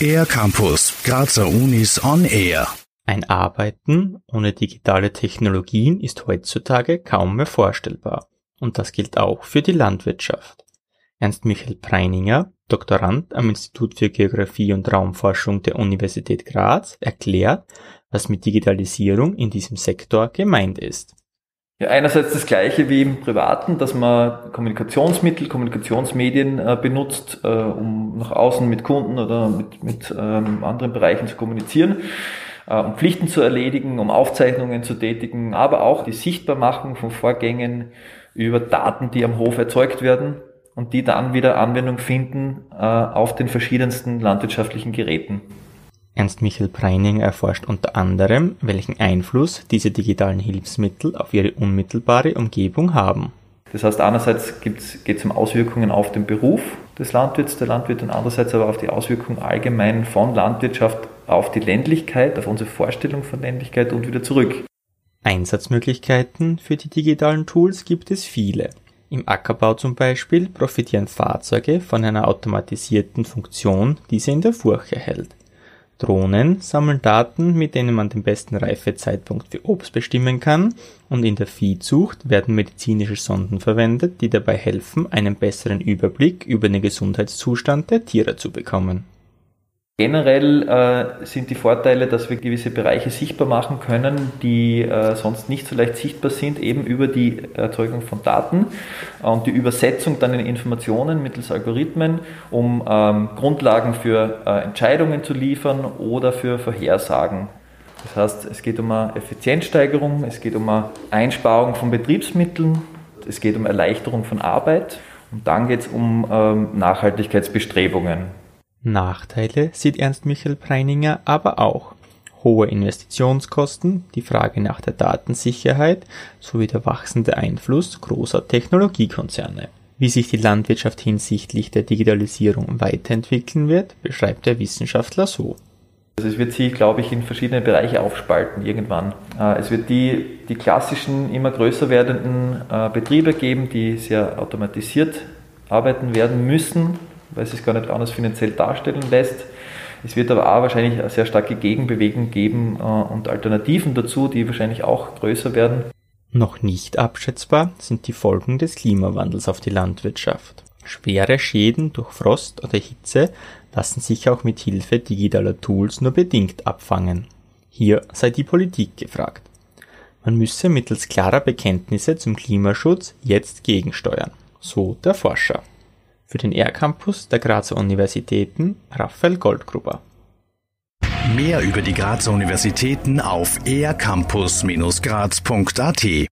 Air Campus, Grazer Unis on Air. Ein Arbeiten ohne digitale Technologien ist heutzutage kaum mehr vorstellbar. Und das gilt auch für die Landwirtschaft. Ernst Michael Preininger, Doktorand am Institut für Geographie und Raumforschung der Universität Graz, erklärt, was mit Digitalisierung in diesem Sektor gemeint ist. Ja, einerseits das Gleiche wie im Privaten, dass man Kommunikationsmittel, Kommunikationsmedien äh, benutzt, äh, um nach außen mit Kunden oder mit, mit ähm, anderen Bereichen zu kommunizieren, äh, um Pflichten zu erledigen, um Aufzeichnungen zu tätigen, aber auch die Sichtbarmachung von Vorgängen über Daten, die am Hof erzeugt werden und die dann wieder Anwendung finden äh, auf den verschiedensten landwirtschaftlichen Geräten. Ernst Michael Preining erforscht unter anderem, welchen Einfluss diese digitalen Hilfsmittel auf ihre unmittelbare Umgebung haben. Das heißt, einerseits geht es um Auswirkungen auf den Beruf des Landwirts, der Landwirt, und andererseits aber auf die Auswirkungen allgemein von Landwirtschaft auf die Ländlichkeit, auf unsere Vorstellung von Ländlichkeit und wieder zurück. Einsatzmöglichkeiten für die digitalen Tools gibt es viele. Im Ackerbau zum Beispiel profitieren Fahrzeuge von einer automatisierten Funktion, die sie in der Furche hält. Drohnen sammeln Daten, mit denen man den besten Reifezeitpunkt für Obst bestimmen kann, und in der Viehzucht werden medizinische Sonden verwendet, die dabei helfen, einen besseren Überblick über den Gesundheitszustand der Tiere zu bekommen Generell äh, sind die Vorteile, dass wir gewisse Bereiche sichtbar machen können, die äh, sonst nicht so leicht sichtbar sind, eben über die Erzeugung von Daten und die Übersetzung dann in Informationen mittels Algorithmen, um ähm, Grundlagen für äh, Entscheidungen zu liefern oder für Vorhersagen. Das heißt, es geht um eine Effizienzsteigerung, es geht um eine Einsparung von Betriebsmitteln, es geht um Erleichterung von Arbeit und dann geht es um ähm, Nachhaltigkeitsbestrebungen. Nachteile sieht Ernst Michael Preininger aber auch: hohe Investitionskosten, die Frage nach der Datensicherheit sowie der wachsende Einfluss großer Technologiekonzerne. Wie sich die Landwirtschaft hinsichtlich der Digitalisierung weiterentwickeln wird, beschreibt der Wissenschaftler so. Also es wird sich, glaube ich, in verschiedene Bereiche aufspalten irgendwann. Äh, es wird die, die klassischen, immer größer werdenden äh, Betriebe geben, die sehr automatisiert arbeiten werden müssen, weil es sich gar nicht anders finanziell darstellen lässt. Es wird aber auch wahrscheinlich eine sehr starke Gegenbewegung geben äh, und Alternativen dazu, die wahrscheinlich auch größer werden. Noch nicht abschätzbar sind die Folgen des Klimawandels auf die Landwirtschaft. Schwere Schäden durch Frost oder Hitze lassen sich auch mit Hilfe digitaler Tools nur bedingt abfangen. Hier sei die Politik gefragt. Man müsse mittels klarer Bekenntnisse zum Klimaschutz jetzt gegensteuern, so der Forscher. Für den R-Campus der Grazer Universitäten Raphael Goldgruber. Mehr über die Grazer Universitäten auf ercampus-graz.at